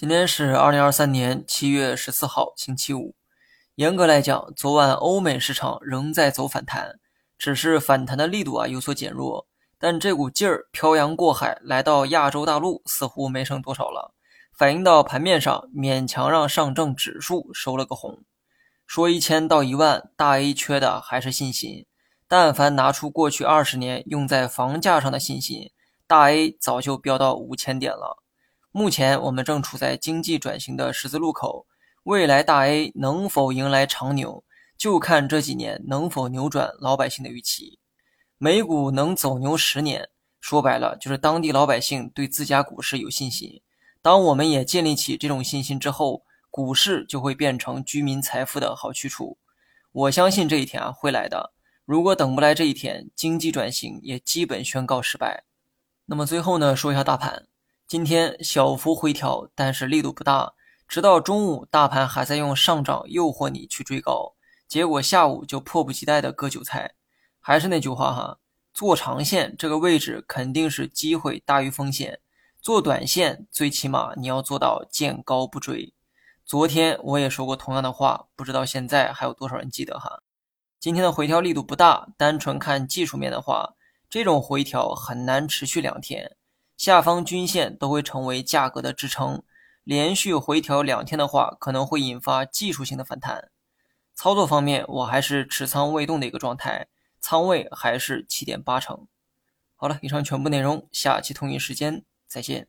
今天是二零二三年七月十四号，星期五。严格来讲，昨晚欧美市场仍在走反弹，只是反弹的力度啊有所减弱。但这股劲儿漂洋过海来到亚洲大陆，似乎没剩多少了，反映到盘面上，勉强让上证指数收了个红。说一千到一万，大 A 缺的还是信心。但凡拿出过去二十年用在房价上的信心，大 A 早就飙到五千点了。目前我们正处在经济转型的十字路口，未来大 A 能否迎来长牛，就看这几年能否扭转老百姓的预期。美股能走牛十年，说白了就是当地老百姓对自家股市有信心。当我们也建立起这种信心之后，股市就会变成居民财富的好去处。我相信这一天啊会来的。如果等不来这一天，经济转型也基本宣告失败。那么最后呢，说一下大盘。今天小幅回调，但是力度不大。直到中午，大盘还在用上涨诱惑你去追高，结果下午就迫不及待的割韭菜。还是那句话哈，做长线这个位置肯定是机会大于风险，做短线最起码你要做到见高不追。昨天我也说过同样的话，不知道现在还有多少人记得哈。今天的回调力度不大，单纯看技术面的话，这种回调很难持续两天。下方均线都会成为价格的支撑，连续回调两天的话，可能会引发技术性的反弹。操作方面，我还是持仓未动的一个状态，仓位还是七点八成。好了，以上全部内容，下期同一时间再见。